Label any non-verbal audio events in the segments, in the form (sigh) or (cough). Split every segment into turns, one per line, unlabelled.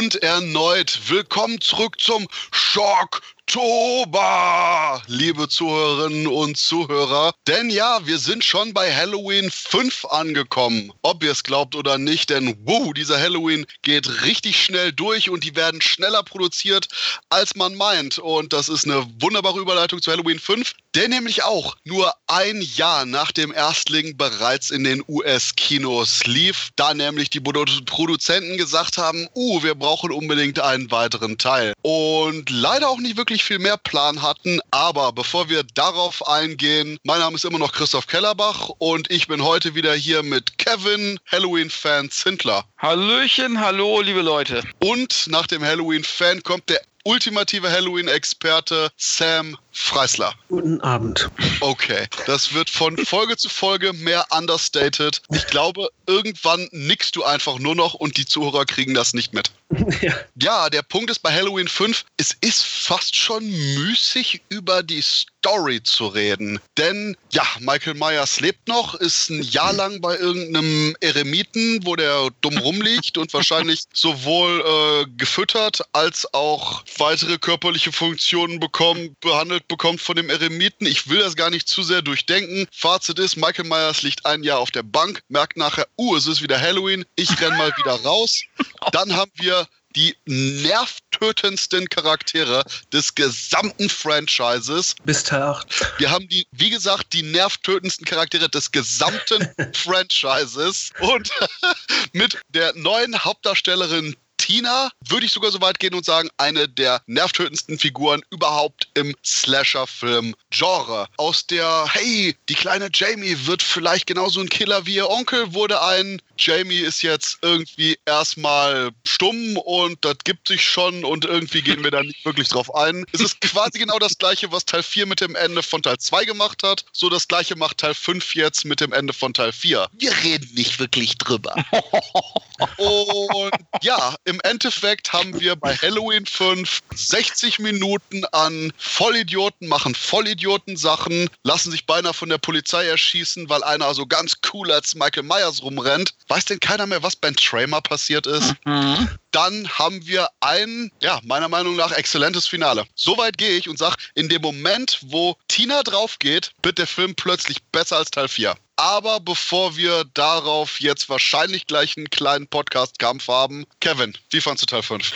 Und erneut. Willkommen zurück zum Schock Oktober, liebe Zuhörerinnen und Zuhörer. Denn ja, wir sind schon bei Halloween 5 angekommen. Ob ihr es glaubt oder nicht, denn wow, dieser Halloween geht richtig schnell durch und die werden schneller produziert, als man meint. Und das ist eine wunderbare Überleitung zu Halloween 5, der nämlich auch nur ein Jahr nach dem Erstling bereits in den US-Kinos lief, da nämlich die Produzenten gesagt haben, uh, wir brauchen unbedingt einen weiteren Teil. Und leider auch nicht wirklich viel mehr Plan hatten. Aber bevor wir darauf eingehen, mein Name ist immer noch Christoph Kellerbach und ich bin heute wieder hier mit Kevin, Halloween-Fan Zindler.
Hallöchen, hallo, liebe Leute.
Und nach dem Halloween-Fan kommt der ultimative Halloween-Experte Sam Freisler.
Guten Abend.
Okay, das wird von Folge zu Folge mehr understated. Ich glaube, irgendwann nickst du einfach nur noch und die Zuhörer kriegen das nicht mit. (laughs) Ja. ja, der Punkt ist bei Halloween 5, es ist fast schon müßig über die Story zu reden. Denn ja, Michael Myers lebt noch, ist ein Jahr lang bei irgendeinem Eremiten, wo der dumm rumliegt und wahrscheinlich (laughs) sowohl äh, gefüttert als auch weitere körperliche Funktionen bekommen, behandelt bekommt von dem Eremiten. Ich will das gar nicht zu sehr durchdenken. Fazit ist, Michael Myers liegt ein Jahr auf der Bank, merkt nachher, uh, es ist wieder Halloween, ich renn mal wieder raus. (laughs) Dann haben wir die nervtötendsten Charaktere des gesamten Franchises.
Bis Teil 8.
Wir haben die, wie gesagt, die nervtötendsten Charaktere des gesamten (laughs) Franchises. Und (laughs) mit der neuen Hauptdarstellerin Tina würde ich sogar so weit gehen und sagen, eine der nervtötendsten Figuren überhaupt im Slasher-Film-Genre. Aus der, hey, die kleine Jamie wird vielleicht genauso ein Killer wie ihr Onkel, wurde ein Jamie ist jetzt irgendwie erstmal stumm und das gibt sich schon und irgendwie gehen wir da nicht wirklich drauf ein. Es ist quasi genau das gleiche, was Teil 4 mit dem Ende von Teil 2 gemacht hat. So das gleiche macht Teil 5 jetzt mit dem Ende von Teil 4. Wir reden nicht wirklich drüber. (laughs) und ja, im Endeffekt haben wir bei Halloween 5 60 Minuten an Vollidioten machen Vollidioten-Sachen, lassen sich beinahe von der Polizei erschießen, weil einer so ganz cool als Michael Myers rumrennt. Weiß denn keiner mehr, was beim Tramer passiert ist? Mhm. Dann haben wir ein, ja, meiner Meinung nach exzellentes Finale. Soweit gehe ich und sage, in dem Moment, wo Tina drauf geht, wird der Film plötzlich besser als Teil 4. Aber bevor wir darauf jetzt wahrscheinlich gleich einen kleinen Podcast-Kampf haben, Kevin, wie fandest du Teil 5?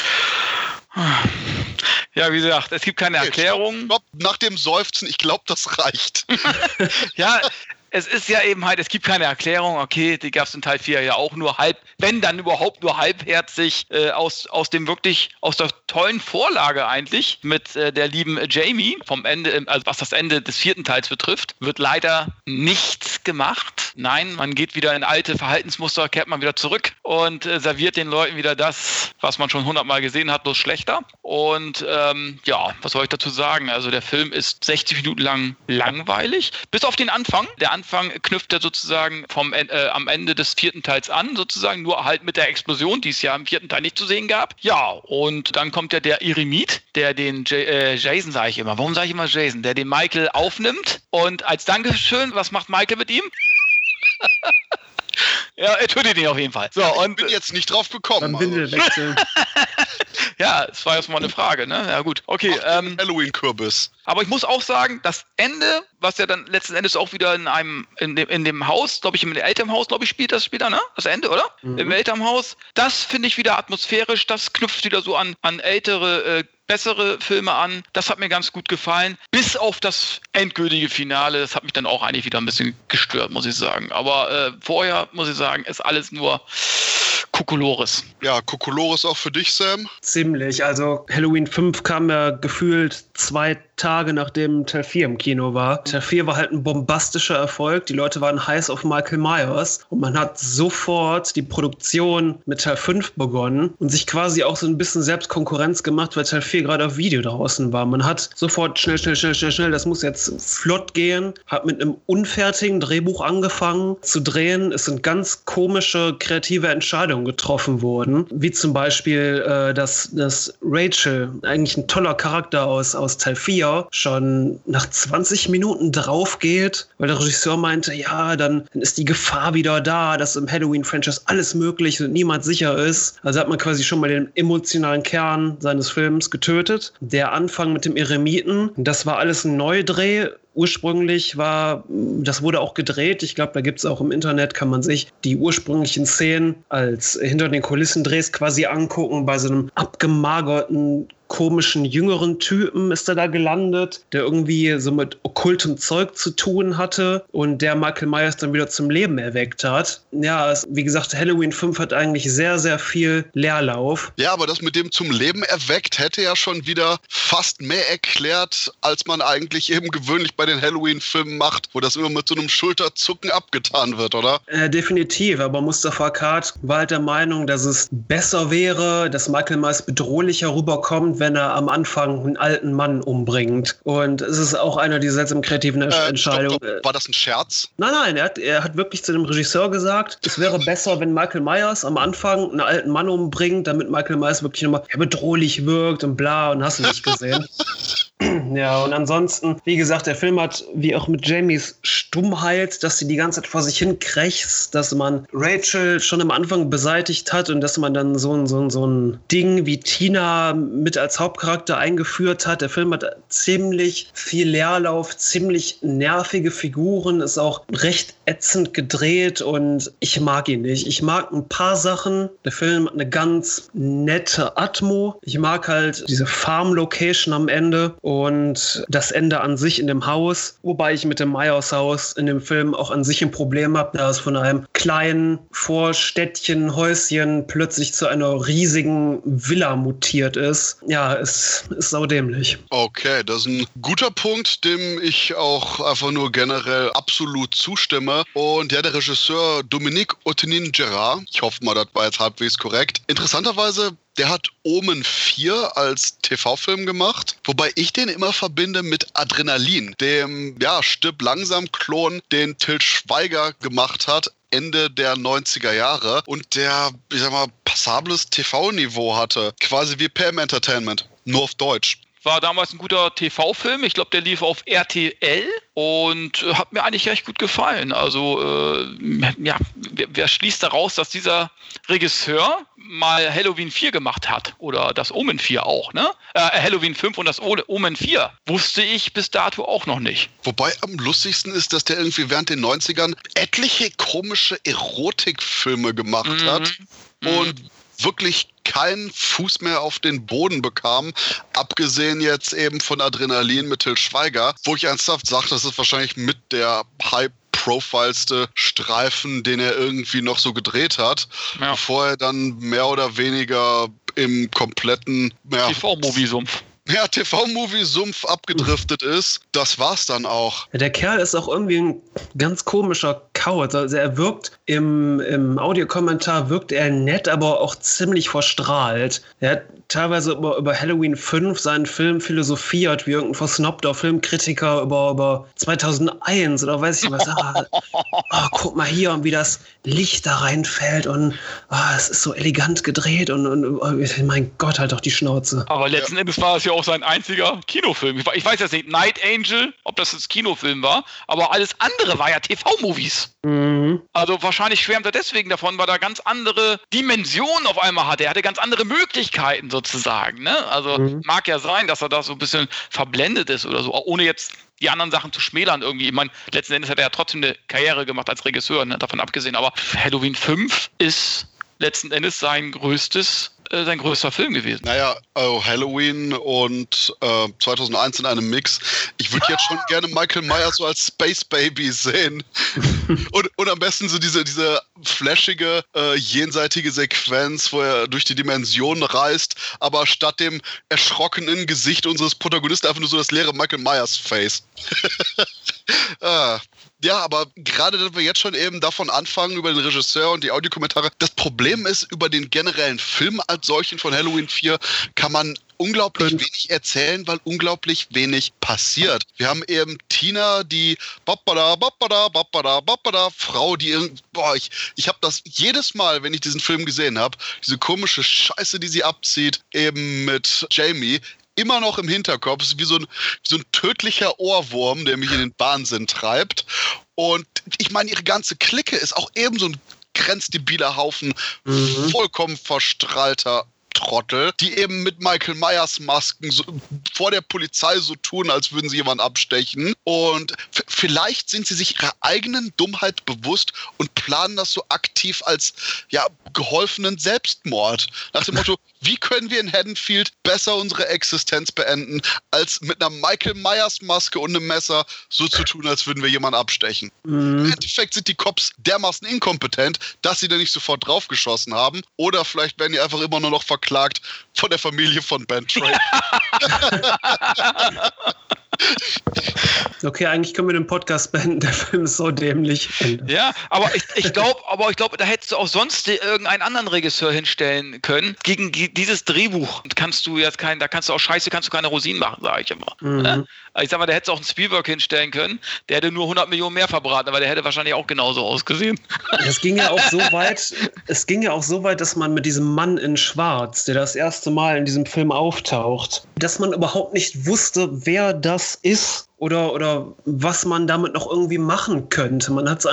Ja, wie gesagt, es gibt keine Erklärung.
Stopp, stopp. Nach dem Seufzen, ich glaube, das reicht. (laughs)
ja, es ist ja eben halt, es gibt keine Erklärung, okay, die gab es in Teil 4 ja auch nur halb, wenn dann überhaupt nur halbherzig äh, aus, aus dem wirklich, aus der tollen Vorlage eigentlich mit äh, der lieben Jamie vom Ende, also was das Ende des vierten Teils betrifft, wird leider nichts gemacht. Nein, man geht wieder in alte Verhaltensmuster, kehrt man wieder zurück und äh, serviert den Leuten wieder das, was man schon hundertmal gesehen hat, bloß schlechter. Und ähm, ja, was soll ich dazu sagen? Also der Film ist 60 Minuten lang langweilig, bis auf den Anfang. Der Anfang Anfang knüpft er sozusagen vom, äh, am Ende des vierten Teils an, sozusagen, nur halt mit der Explosion, die es ja im vierten Teil nicht zu sehen gab. Ja, und dann kommt ja der Eremit, der den J äh, Jason, sage ich immer, warum sage ich immer Jason, der den Michael aufnimmt und als Dankeschön, was macht Michael mit ihm? (laughs) Ja, er tötet ihn auf jeden Fall.
So, und ich bin jetzt nicht drauf gekommen. Dann Windel
also. wechseln. (laughs) ja, das war jetzt mal eine Frage, ne? Ja, gut. Okay.
Ähm, Halloween-Kürbis.
Aber ich muss auch sagen, das Ende, was ja dann letzten Endes auch wieder in einem, in dem, in dem Haus, glaube ich, im Elternhaus, glaube ich, spielt das später, ne? Das Ende, oder? Mhm. Im Elternhaus. Das finde ich wieder atmosphärisch, das knüpft wieder so an, an ältere äh, bessere Filme an. Das hat mir ganz gut gefallen. Bis auf das endgültige Finale. Das hat mich dann auch eigentlich wieder ein bisschen gestört, muss ich sagen. Aber äh, vorher, muss ich sagen, ist alles nur Kokolores.
Ja, Kokolores auch für dich, Sam?
Ziemlich. Also Halloween 5 kam ja gefühlt zwei Tage nachdem Teil 4 im Kino war. Teil 4 war halt ein bombastischer Erfolg. Die Leute waren heiß auf Michael Myers und man hat sofort die Produktion mit Teil 5 begonnen und sich quasi auch so ein bisschen selbst Konkurrenz gemacht, weil Teil 4 gerade auf Video draußen war. Man hat sofort schnell, schnell, schnell, schnell, schnell, das muss jetzt flott gehen, hat mit einem unfertigen Drehbuch angefangen zu drehen. Es sind ganz komische kreative Entscheidungen getroffen wurden, wie zum Beispiel, äh, dass, dass Rachel, eigentlich ein toller Charakter aus, aus Teil 4, 4 schon nach 20 Minuten drauf geht, weil der Regisseur meinte, ja, dann, dann ist die Gefahr wieder da, dass im Halloween-Franchise alles möglich und niemand sicher ist. Also hat man quasi schon mal den emotionalen Kern seines Films getötet. Der Anfang mit dem Eremiten, das war alles ein Neudreh ursprünglich war, das wurde auch gedreht. Ich glaube, da gibt es auch im Internet, kann man sich die ursprünglichen Szenen als hinter den Kulissen Drehs quasi angucken bei so einem abgemagerten komischen jüngeren Typen ist er da gelandet, der irgendwie so mit okkultem Zeug zu tun hatte und der Michael Myers dann wieder zum Leben erweckt hat. Ja, es, wie gesagt, Halloween 5 hat eigentlich sehr, sehr viel Leerlauf.
Ja, aber das mit dem zum Leben erweckt hätte ja schon wieder fast mehr erklärt, als man eigentlich eben gewöhnlich bei den Halloween-Filmen macht, wo das immer mit so einem Schulterzucken abgetan wird, oder?
Äh, definitiv, aber Mustafa Kart war halt der Meinung, dass es besser wäre, dass Michael Myers bedrohlicher rüberkommt, wenn er am Anfang einen alten Mann umbringt. Und es ist auch einer dieser seltsamen kreativen äh, Entscheidungen.
War das ein Scherz?
Nein, nein, er hat, er hat wirklich zu dem Regisseur gesagt, es wäre besser, wenn Michael Myers am Anfang einen alten Mann umbringt, damit Michael Myers wirklich nochmal bedrohlich wirkt und bla und hast du nicht gesehen. (laughs) (clears throat) Ja, und ansonsten, wie gesagt, der Film hat, wie auch mit Jamies Stummheit, dass sie die ganze Zeit vor sich hin krächzt, dass man Rachel schon am Anfang beseitigt hat und dass man dann so ein, so ein, so ein Ding wie Tina mit als Hauptcharakter eingeführt hat. Der Film hat ziemlich viel Leerlauf, ziemlich nervige Figuren, ist auch recht ätzend gedreht und ich mag ihn nicht. Ich mag ein paar Sachen. Der Film hat eine ganz nette Atmo. Ich mag halt diese Farm-Location am Ende und das Ende an sich in dem Haus, wobei ich mit dem Meyers Haus in dem Film auch an sich ein Problem habe, da es von einem kleinen Vorstädtchen, Häuschen plötzlich zu einer riesigen Villa mutiert ist. Ja, es ist saudämlich.
Okay, das ist ein guter Punkt, dem ich auch einfach nur generell absolut zustimme. Und ja, der Regisseur Dominique Otenin-Gerard, ich hoffe mal, das war jetzt halbwegs korrekt. Interessanterweise der hat Omen 4 als TV-Film gemacht, wobei ich den immer verbinde mit Adrenalin, dem ja, Stipp langsam Klon, den Til Schweiger gemacht hat. Ende der 90er Jahre und der, ich sag mal, passables TV-Niveau hatte. Quasi wie Pam Entertainment, nur auf Deutsch.
War damals ein guter TV-Film. Ich glaube, der lief auf RTL und äh, hat mir eigentlich recht gut gefallen. Also, äh, ja, wer, wer, schließt daraus, dass dieser Regisseur mal Halloween 4 gemacht hat oder das Omen 4 auch, ne? Äh, Halloween 5 und das Omen 4 wusste ich bis dato auch noch nicht.
Wobei am lustigsten ist, dass der irgendwie während den 90ern etliche komische Erotikfilme gemacht mhm. hat und mhm wirklich keinen Fuß mehr auf den Boden bekam, abgesehen jetzt eben von Adrenalin mit Till Schweiger, wo ich ernsthaft sage, das ist wahrscheinlich mit der Hype profilste Streifen, den er irgendwie noch so gedreht hat, ja. bevor er dann mehr oder weniger im kompletten
ja, TV-Movie-Sumpf
ja, TV-Movie-Sumpf abgedriftet ist. Das war's dann auch.
Der Kerl ist auch irgendwie ein ganz komischer Coward. Also er wirkt im, im Audiokommentar wirkt er nett, aber auch ziemlich verstrahlt. Er hat teilweise über, über Halloween 5 seinen Film philosophiert, wie irgendein versnobter Filmkritiker über, über 2001 oder weiß ich was. Ah, oh, guck mal hier, wie das Licht da reinfällt und ah, es ist so elegant gedreht und, und oh, mein Gott, halt doch die Schnauze.
Aber letzten Endes war es ja auch sein einziger Kinofilm. Ich, weiß jetzt nicht, Night Angel, ob das jetzt Kinofilm war, aber alles andere war ja TV-Movies. Mhm. Also wahrscheinlich schwärmt er deswegen davon, weil er ganz andere Dimensionen auf einmal hatte. Er hatte ganz andere Möglichkeiten sozusagen. Ne? Also mhm. mag ja sein, dass er da so ein bisschen verblendet ist oder so, ohne jetzt die anderen Sachen zu schmälern irgendwie. Ich meine, letzten Endes hat er ja trotzdem eine Karriere gemacht als Regisseur, ne? davon abgesehen. Aber Halloween 5 ist letzten Endes sein größtes äh, sein größter Film gewesen.
Naja, also Halloween und äh, 2001 in einem Mix. Ich würde jetzt schon gerne Michael Myers so als Space Baby sehen. (laughs) und, und am besten so diese, diese flashige, äh, jenseitige Sequenz, wo er durch die Dimension reist, aber statt dem erschrockenen Gesicht unseres Protagonisten einfach nur so das leere Michael Myers Face. (laughs) ah, ja, aber gerade, dass wir jetzt schon eben davon anfangen, über den Regisseur und die Audiokommentare. Das Problem ist, über den generellen Film als solchen von Halloween 4 kann man unglaublich wenig erzählen, weil unglaublich wenig passiert. Wir haben eben Tina, die babada, babada, babada, babada, Frau, die irgendwie, boah, ich, ich habe das jedes Mal, wenn ich diesen Film gesehen habe, diese komische Scheiße, die sie abzieht, eben mit Jamie, immer noch im Hinterkopf. Es ist wie so, ein, wie so ein tödlicher Ohrwurm, der mich in den Wahnsinn treibt. Und ich meine, ihre ganze Clique ist auch eben so ein grenzdebiler Haufen mhm. vollkommen verstrahlter Trottel, die eben mit Michael Myers Masken so, vor der Polizei so tun, als würden sie jemanden abstechen. Und vielleicht sind sie sich ihrer eigenen Dummheit bewusst und planen das so aktiv als ja, geholfenen Selbstmord. Nach dem Motto, (laughs) wie können wir in Haddonfield besser unsere Existenz beenden, als mit einer Michael Myers Maske und einem Messer so zu tun, als würden wir jemanden abstechen. Mhm. Im Endeffekt sind die Cops dermaßen inkompetent, dass sie da nicht sofort draufgeschossen haben. Oder vielleicht werden die einfach immer nur noch verklagt von der Familie von Ben Trey. (laughs) (laughs)
Okay, eigentlich können wir den Podcast beenden. Der Film ist so dämlich.
Ja, aber ich, ich glaube, aber ich glaube, da hättest du auch sonst irgendeinen anderen Regisseur hinstellen können. Gegen dieses Drehbuch kannst du jetzt kein, da kannst du auch Scheiße, kannst du keine Rosinen machen, sage ich immer. Mhm. Ich sag mal, der hätte auch einen Spielberg hinstellen können. Der hätte nur 100 Millionen mehr verbraten, aber der hätte wahrscheinlich auch genauso ausgesehen.
Es ging ja auch so weit, es ging ja auch so weit, dass man mit diesem Mann in Schwarz, der das erste Mal in diesem Film auftaucht, dass man überhaupt nicht wusste, wer das ist oder, oder was man damit noch irgendwie machen könnte. Man hat es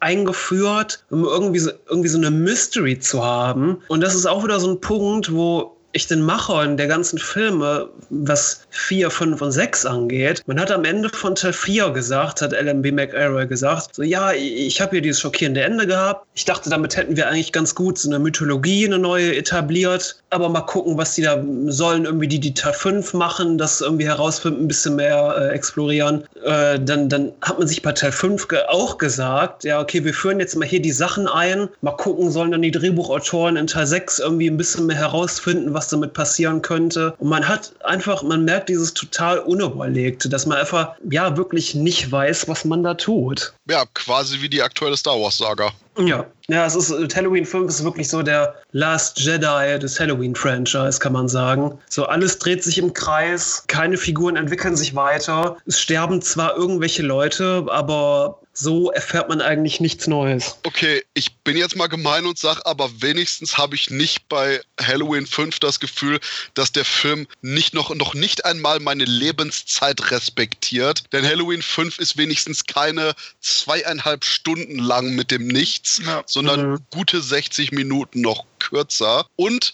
eingeführt, um irgendwie so, irgendwie so eine Mystery zu haben. Und das ist auch wieder so ein Punkt, wo ich den Machern der ganzen Filme, was 4, 5 und 6 angeht, man hat am Ende von Teil 4 gesagt, hat LMB McArrow gesagt, so ja, ich habe hier dieses schockierende Ende gehabt. Ich dachte, damit hätten wir eigentlich ganz gut so eine Mythologie, eine neue etabliert. Aber mal gucken, was die da sollen, irgendwie die, die Teil 5 machen, das irgendwie herausfinden, ein bisschen mehr äh, explorieren. Äh, dann, dann hat man sich bei Teil 5 ge auch gesagt, ja, okay, wir führen jetzt mal hier die Sachen ein. Mal gucken, sollen dann die Drehbuchautoren in Teil 6 irgendwie ein bisschen mehr herausfinden, was was damit passieren könnte. Und man hat einfach, man merkt dieses total Unüberlegte, dass man einfach, ja, wirklich nicht weiß, was man da tut.
Ja, quasi wie die aktuelle Star Wars-Saga.
Ja, ja, es ist Halloween 5 ist wirklich so der Last Jedi des Halloween-Franchise, kann man sagen. So, alles dreht sich im Kreis, keine Figuren entwickeln sich weiter. Es sterben zwar irgendwelche Leute, aber so erfährt man eigentlich nichts Neues.
Okay, ich bin jetzt mal gemein und sag, aber wenigstens habe ich nicht bei Halloween 5 das Gefühl, dass der Film nicht noch, noch nicht einmal meine Lebenszeit respektiert. Denn Halloween 5 ist wenigstens keine zweieinhalb Stunden lang mit dem Nichts, ja. sondern mhm. gute 60 Minuten noch kürzer. Und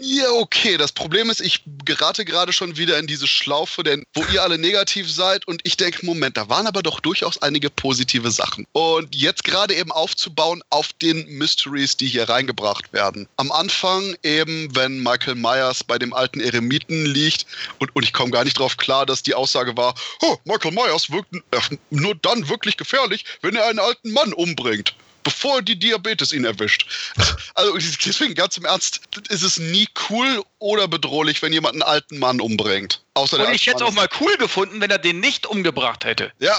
ja, okay, das Problem ist, ich gerate gerade schon wieder in diese Schlaufe, denn wo ihr alle negativ seid und ich denke, Moment, da waren aber doch durchaus einige positive Sachen. Und jetzt gerade eben aufzubauen auf den Mysteries, die hier reingebracht werden. Am Anfang eben, wenn Michael Myers bei dem alten Eremiten liegt und, und ich komme gar nicht drauf klar, dass die Aussage war, oh, Michael Myers wirkt äh, nur dann wirklich gefährlich, wenn er einen alten Mann umbringt bevor die Diabetes ihn erwischt. (laughs) Also deswegen ganz im Ernst, ist es nie cool oder bedrohlich, wenn jemand einen alten Mann umbringt.
Außer und ich hätte es auch mal cool gefunden, wenn er den nicht umgebracht hätte.
Ja,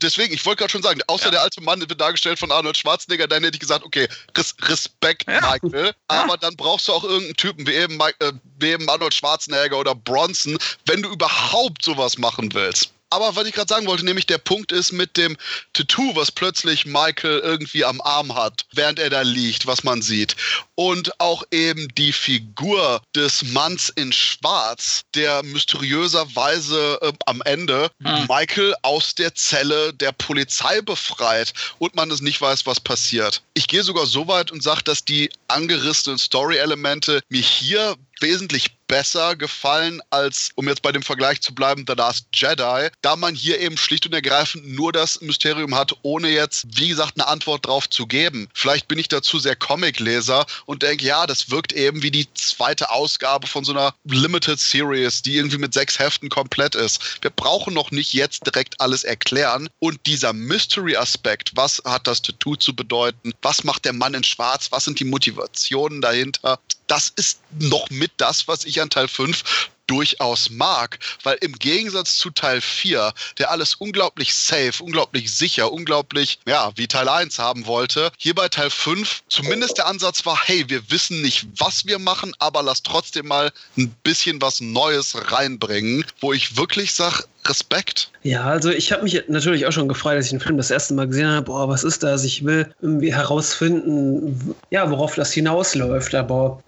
deswegen, ich wollte gerade schon sagen, außer ja. der alte Mann wird dargestellt von Arnold Schwarzenegger, dann hätte ich gesagt, okay, Res Respekt, ja. Michael. (laughs) Aber ja. dann brauchst du auch irgendeinen Typen wie eben, äh, wie eben Arnold Schwarzenegger oder Bronson, wenn du überhaupt sowas machen willst. Aber was ich gerade sagen wollte, nämlich der Punkt ist mit dem Tattoo, was plötzlich Michael irgendwie am Arm hat, während er da liegt, was man sieht. Und auch eben die Figur des Manns in Schwarz, der mysteriöserweise äh, am Ende hm. Michael aus der Zelle der Polizei befreit und man es nicht weiß, was passiert. Ich gehe sogar so weit und sage, dass die angerissenen Story-Elemente mir hier wesentlich besser gefallen als, um jetzt bei dem Vergleich zu bleiben, The Last Jedi, da man hier eben schlicht und ergreifend nur das Mysterium hat, ohne jetzt, wie gesagt, eine Antwort drauf zu geben. Vielleicht bin ich dazu sehr Comicleser und denke, ja, das wirkt eben wie die zweite Ausgabe von so einer Limited Series, die irgendwie mit sechs Heften komplett ist. Wir brauchen noch nicht jetzt direkt alles erklären und dieser Mystery-Aspekt, was hat das Tattoo zu bedeuten, was macht der Mann in Schwarz, was sind die Motivationen dahinter, das ist noch mit das, was ich an Teil 5 durchaus mag, weil im Gegensatz zu Teil 4, der alles unglaublich safe, unglaublich sicher, unglaublich, ja, wie Teil 1 haben wollte, hier bei Teil 5 zumindest der Ansatz war, hey, wir wissen nicht, was wir machen, aber lass trotzdem mal ein bisschen was Neues reinbringen, wo ich wirklich sage, Respekt.
Ja, also ich habe mich natürlich auch schon gefreut, als ich den Film das erste Mal gesehen habe. Boah, was ist das? Ich will irgendwie herausfinden, ja, worauf das hinausläuft. Aber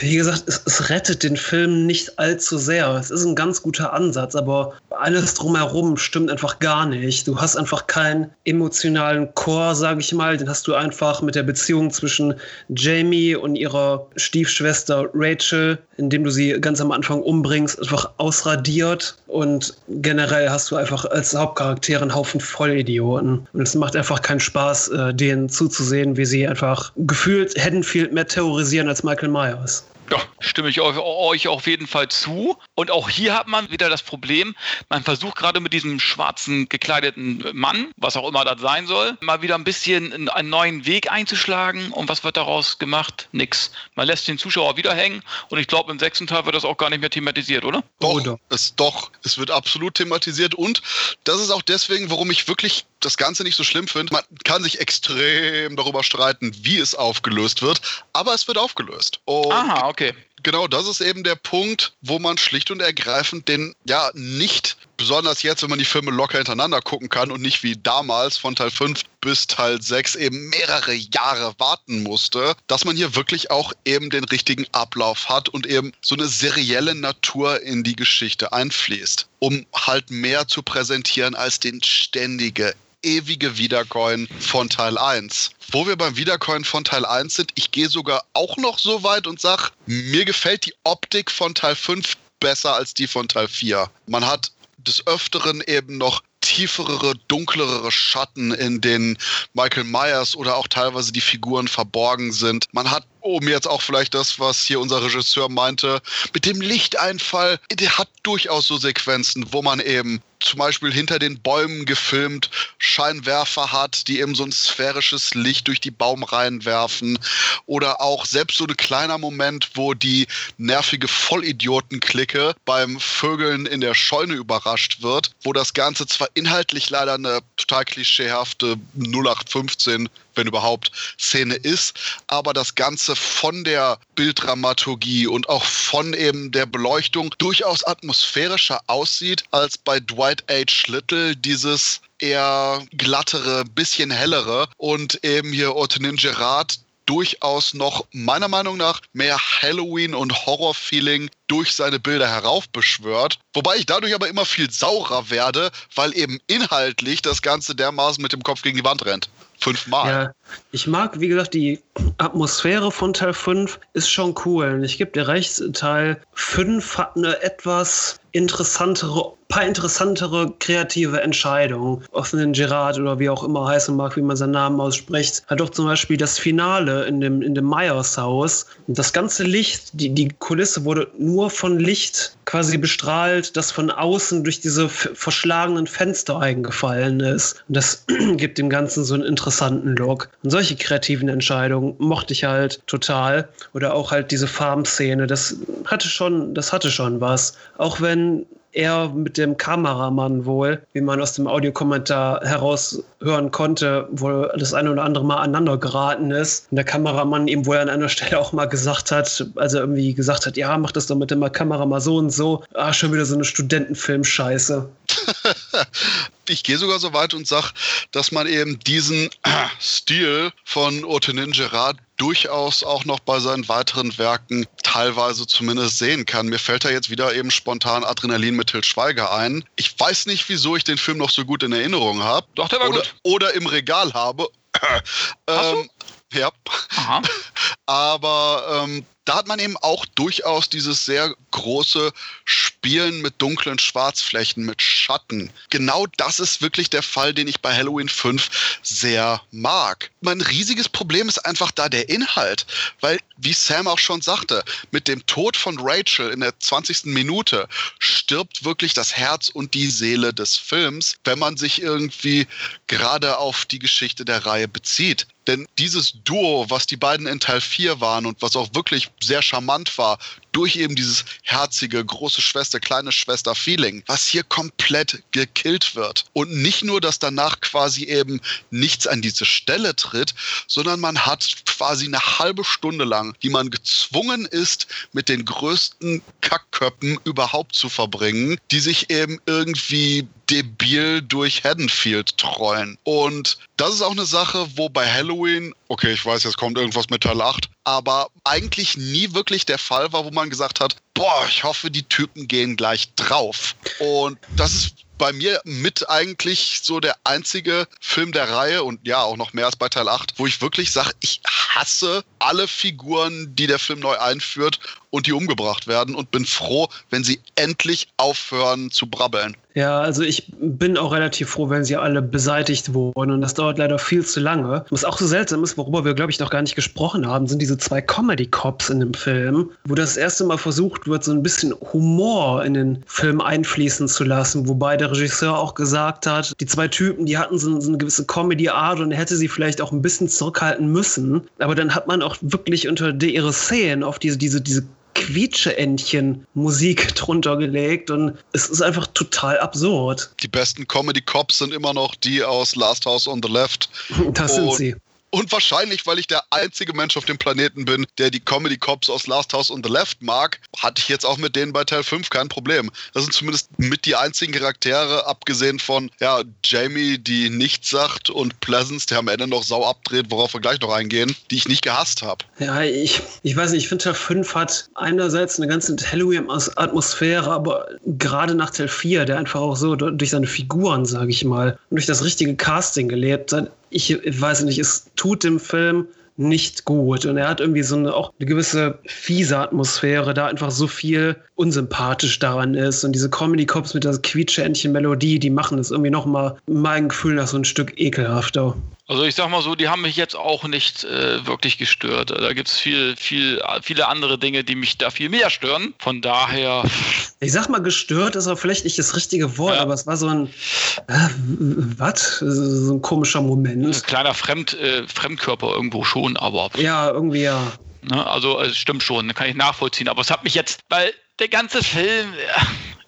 wie gesagt, es, es rettet den Film nicht allzu sehr. Es ist ein ganz guter Ansatz, aber alles drumherum stimmt einfach gar nicht. Du hast einfach keinen emotionalen Chor, sage ich mal. Den hast du einfach mit der Beziehung zwischen Jamie und ihrer Stiefschwester Rachel, indem du sie ganz am Anfang umbringst, einfach ausradiert. Und generell hast du einfach als Hauptcharaktere einen Haufen Vollidioten. Und es macht einfach keinen Spaß, äh, denen zuzusehen, wie sie einfach gefühlt Haddonfield mehr terrorisieren als Michael Myers.
Ja, stimme ich euch auf jeden Fall zu. Und auch hier hat man wieder das Problem, man versucht gerade mit diesem schwarzen gekleideten Mann, was auch immer das sein soll, mal wieder ein bisschen einen neuen Weg einzuschlagen. Und was wird daraus gemacht? Nix. Man lässt den Zuschauer wieder hängen und ich glaube, im sechsten Teil wird das auch gar nicht mehr thematisiert, oder?
Doch, oder? Es, doch, es wird absolut thematisiert und das ist auch deswegen, warum ich wirklich das Ganze nicht so schlimm finde. Man kann sich extrem darüber streiten, wie es aufgelöst wird, aber es wird aufgelöst.
Und Aha, okay.
Genau, das ist eben der Punkt, wo man schlicht und ergreifend den, ja, nicht, besonders jetzt, wenn man die Filme locker hintereinander gucken kann und nicht wie damals von Teil 5 bis Teil 6 eben mehrere Jahre warten musste, dass man hier wirklich auch eben den richtigen Ablauf hat und eben so eine serielle Natur in die Geschichte einfließt, um halt mehr zu präsentieren als den ständige, ewige Wiedercoin von Teil 1. Wo wir beim Wiedercoin von Teil 1 sind, ich gehe sogar auch noch so weit und sage, mir gefällt die Optik von Teil 5 besser als die von Teil 4. Man hat des Öfteren eben noch tiefere, dunklere Schatten, in denen Michael Myers oder auch teilweise die Figuren verborgen sind. Man hat, um jetzt auch vielleicht das, was hier unser Regisseur meinte, mit dem Lichteinfall, der hat durchaus so Sequenzen, wo man eben zum Beispiel hinter den Bäumen gefilmt Scheinwerfer hat, die eben so ein sphärisches Licht durch die Baumreihen werfen. Oder auch selbst so ein kleiner Moment, wo die nervige Vollidioten-Clique beim Vögeln in der Scheune überrascht wird, wo das Ganze zwar inhaltlich leider eine total klischeehafte 0815 wenn überhaupt, Szene ist, aber das Ganze von der Bilddramaturgie und auch von eben der Beleuchtung durchaus atmosphärischer aussieht als bei Dwight H. Little dieses eher glattere, bisschen hellere und eben hier Ottonin Gerard durchaus noch meiner Meinung nach mehr Halloween und Horror-Feeling durch seine Bilder heraufbeschwört. Wobei ich dadurch aber immer viel saurer werde, weil eben inhaltlich das Ganze dermaßen mit dem Kopf gegen die Wand rennt. Fünfmal.
Ja, ich mag, wie gesagt, die Atmosphäre von Teil 5 ist schon cool. Ich gebe dir recht, Teil 5 hat eine etwas interessantere, paar interessantere kreative Entscheidungen. Offenen Gerard oder wie auch immer heißen mag, wie man seinen Namen ausspricht, hat doch zum Beispiel das Finale in dem, in dem Myers Haus. Das ganze Licht, die, die Kulisse wurde nur von Licht quasi bestrahlt, das von außen durch diese verschlagenen Fenster eingefallen ist. Und das (clears throat) gibt dem Ganzen so einen interessanten Look. Und solche kreativen Entscheidungen mochte ich halt total. Oder auch halt diese Farmszene, das hatte schon, das hatte schon was. Auch wenn er mit dem Kameramann wohl, wie man aus dem Audiokommentar heraushören konnte, wohl das eine oder andere Mal aneinander geraten ist. Und der Kameramann ihm wohl an einer Stelle auch mal gesagt hat, also irgendwie gesagt hat, ja, mach das doch mit der Kamera mal so und so. Ah, schon wieder so eine Studentenfilm-Scheiße. (laughs)
ich gehe sogar so weit und sage, dass man eben diesen (clears throat) Stil von Otenin Gerard durchaus auch noch bei seinen weiteren Werken teilweise zumindest sehen kann. Mir fällt da jetzt wieder eben spontan Adrenalin mit Til Schweiger ein. Ich weiß nicht, wieso ich den Film noch so gut in Erinnerung habe.
Doch, der war
oder,
gut.
Oder im Regal habe.
ähm,
ja. Aha. (laughs) Aber ähm, da hat man eben auch durchaus dieses sehr große Spielen mit dunklen Schwarzflächen, mit Schatten. Genau das ist wirklich der Fall, den ich bei Halloween 5 sehr mag. Mein riesiges Problem ist einfach da der Inhalt, weil, wie Sam auch schon sagte, mit dem Tod von Rachel in der 20. Minute stirbt wirklich das Herz und die Seele des Films, wenn man sich irgendwie gerade auf die Geschichte der Reihe bezieht. Denn dieses Duo, was die beiden in Teil 4 waren und was auch wirklich sehr charmant war, durch eben dieses herzige, große Schwester, kleine Schwester Feeling, was hier komplett gekillt wird. Und nicht nur, dass danach quasi eben nichts an diese Stelle tritt, sondern man hat quasi eine halbe Stunde lang lang, die man gezwungen ist, mit den größten Kackköppen überhaupt zu verbringen, die sich eben irgendwie debil durch Haddonfield trollen. Und das ist auch eine Sache, wo bei Halloween, okay, ich weiß, jetzt kommt irgendwas mit Teil 8, aber eigentlich nie wirklich der Fall war, wo man gesagt hat, boah, ich hoffe, die Typen gehen gleich drauf. Und das ist bei mir mit eigentlich so der einzige Film der Reihe und ja, auch noch mehr als bei Teil 8, wo ich wirklich sage, ich hasse alle Figuren, die der Film neu einführt und die umgebracht werden und bin froh, wenn sie endlich aufhören zu brabbeln.
Ja, also ich bin auch relativ froh, wenn sie alle beseitigt wurden und das dauert leider viel zu lange. Was auch so seltsam ist, worüber wir, glaube ich, noch gar nicht gesprochen haben, sind diese zwei Comedy-Cops in dem Film, wo das erste Mal versucht wird, so ein bisschen Humor in den Film einfließen zu lassen, wobei der Regisseur auch gesagt hat, die zwei Typen, die hatten so, so eine gewisse Comedy-Art und hätte sie vielleicht auch ein bisschen zurückhalten müssen. Aber dann hat man auch wirklich unter ihre Szenen auf diese, diese, diese Quietscheentchen Musik (laughs) drunter gelegt und es ist einfach total absurd.
Die besten Comedy Cops sind immer noch die aus Last House on the Left.
Das sind sie.
Und wahrscheinlich, weil ich der einzige Mensch auf dem Planeten bin, der die Comedy Cops aus Last House on the Left mag, hatte ich jetzt auch mit denen bei Teil 5 kein Problem. Das sind zumindest mit die einzigen Charaktere, abgesehen von ja, Jamie, die nichts sagt, und Pleasance, der am Ende noch sau abdreht, worauf wir gleich noch eingehen, die ich nicht gehasst habe.
Ja, ich, ich weiß nicht, ich finde Teil 5 hat einerseits eine ganze Halloween-Atmosphäre, aber gerade nach Teil 4, der einfach auch so durch seine Figuren, sage ich mal, und durch das richtige Casting gelebt hat, ich weiß nicht, es tut dem Film nicht gut. Und er hat irgendwie so eine, auch eine gewisse fiese Atmosphäre, da einfach so viel unsympathisch daran ist. Und diese Comedy-Cops mit der Quietschentchen-Melodie, die machen das irgendwie nochmal mein Gefühl nach so ein Stück ekelhafter.
Also ich sag mal so, die haben mich jetzt auch nicht äh, wirklich gestört. Da gibt es viel, viel, viele andere Dinge, die mich da viel mehr stören. Von daher.
Ich sag mal, gestört ist aber vielleicht nicht das richtige Wort, ja. aber es war so ein äh, was? So ein komischer Moment. Ein
kleiner Fremd, äh, Fremdkörper irgendwo schon, aber.
Ja, irgendwie ja.
Ne, also es stimmt schon, kann ich nachvollziehen. Aber es hat mich jetzt, weil der ganze Film,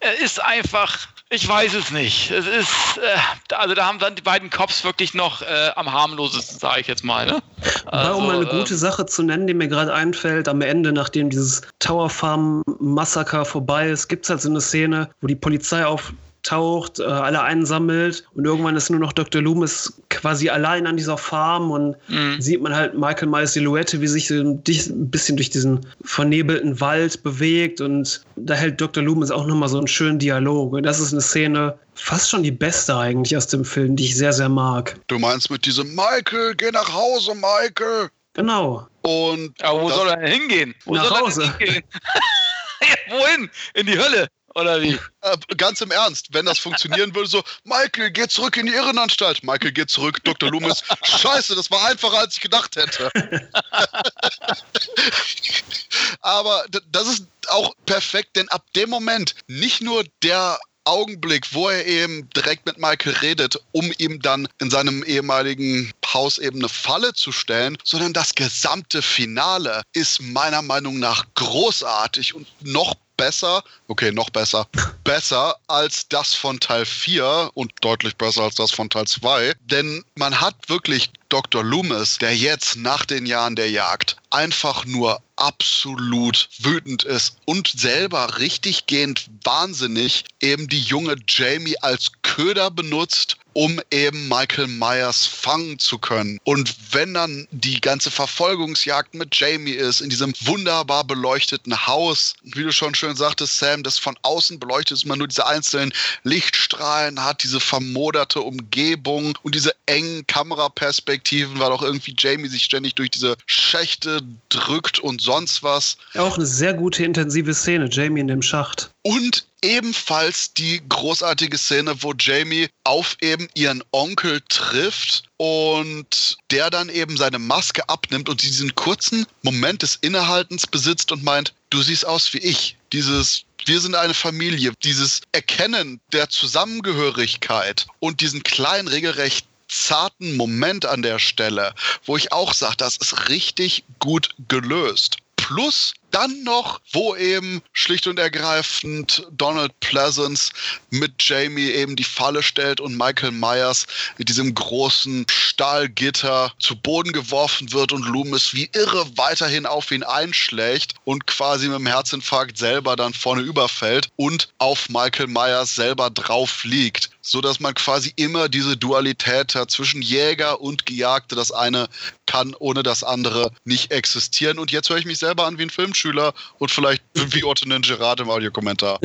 er ist einfach ich weiß es nicht. Es ist, äh, also da haben dann die beiden Cops wirklich noch äh, am harmlosesten, sage ich jetzt mal. Ne?
Also, um mal eine gute äh, Sache zu nennen, die mir gerade einfällt, am Ende, nachdem dieses Tower Farm Massaker vorbei ist, gibt es halt so eine Szene, wo die Polizei auf taucht, äh, alle einsammelt und irgendwann ist nur noch Dr. Loomis quasi allein an dieser Farm und mhm. sieht man halt Michael Myers Silhouette, wie sich so ein bisschen durch diesen vernebelten Wald bewegt und da hält Dr. Loomis auch nochmal so einen schönen Dialog und das ist eine Szene, fast schon die beste eigentlich aus dem Film, die ich sehr, sehr mag.
Du meinst mit diesem Michael, geh nach Hause, Michael.
Genau.
Und
Aber wo soll er hingehen? Wo
nach Hause. Hingehen? (laughs) (laughs)
Wohin? In die Hölle. Oder wie?
Äh, ganz im Ernst, wenn das funktionieren würde, so, Michael, geh zurück in die Irrenanstalt. Michael, geh zurück, Dr. Loomis. Scheiße, das war einfacher, als ich gedacht hätte. (laughs) Aber das ist auch perfekt, denn ab dem Moment nicht nur der Augenblick, wo er eben direkt mit Michael redet, um ihm dann in seinem ehemaligen Haus eben eine Falle zu stellen, sondern das gesamte Finale ist meiner Meinung nach großartig und noch besser, okay, noch besser, (laughs) besser als das von Teil 4 und deutlich besser als das von Teil 2. Denn man hat wirklich Dr. Loomis, der jetzt nach den Jahren der Jagd einfach nur absolut wütend ist und selber richtig gehend wahnsinnig eben die junge Jamie als Köder benutzt, um eben Michael Myers fangen zu können. Und wenn dann die ganze Verfolgungsjagd mit Jamie ist, in diesem wunderbar beleuchteten Haus, wie du schon schön sagtest, Sam, das von außen beleuchtet ist, man nur diese einzelnen Lichtstrahlen hat, diese vermoderte Umgebung und diese engen Kameraperspektiven, weil auch irgendwie Jamie sich ständig durch diese Schächte drückt und sonst was.
Auch eine sehr gute intensive Szene, Jamie in dem Schacht.
Und ebenfalls die großartige Szene, wo Jamie auf eben ihren Onkel trifft und der dann eben seine Maske abnimmt und diesen kurzen Moment des Innehaltens besitzt und meint, du siehst aus wie ich. Dieses wir sind eine Familie, dieses Erkennen der Zusammengehörigkeit und diesen kleinen, regelrecht zarten Moment an der Stelle, wo ich auch sage, das ist richtig gut gelöst. Plus dann noch, wo eben schlicht und ergreifend Donald Pleasance mit Jamie eben die Falle stellt und Michael Myers mit diesem großen Stahlgitter zu Boden geworfen wird und Loomis wie irre weiterhin auf ihn einschlägt und quasi mit dem Herzinfarkt selber dann vorne überfällt und auf Michael Myers selber drauf liegt so dass man quasi immer diese Dualität hat zwischen Jäger und Gejagte. Das eine kann ohne das andere nicht existieren. Und jetzt höre ich mich selber an wie ein Filmschüler und vielleicht (laughs) wie Otto Gerard im Audiokommentar.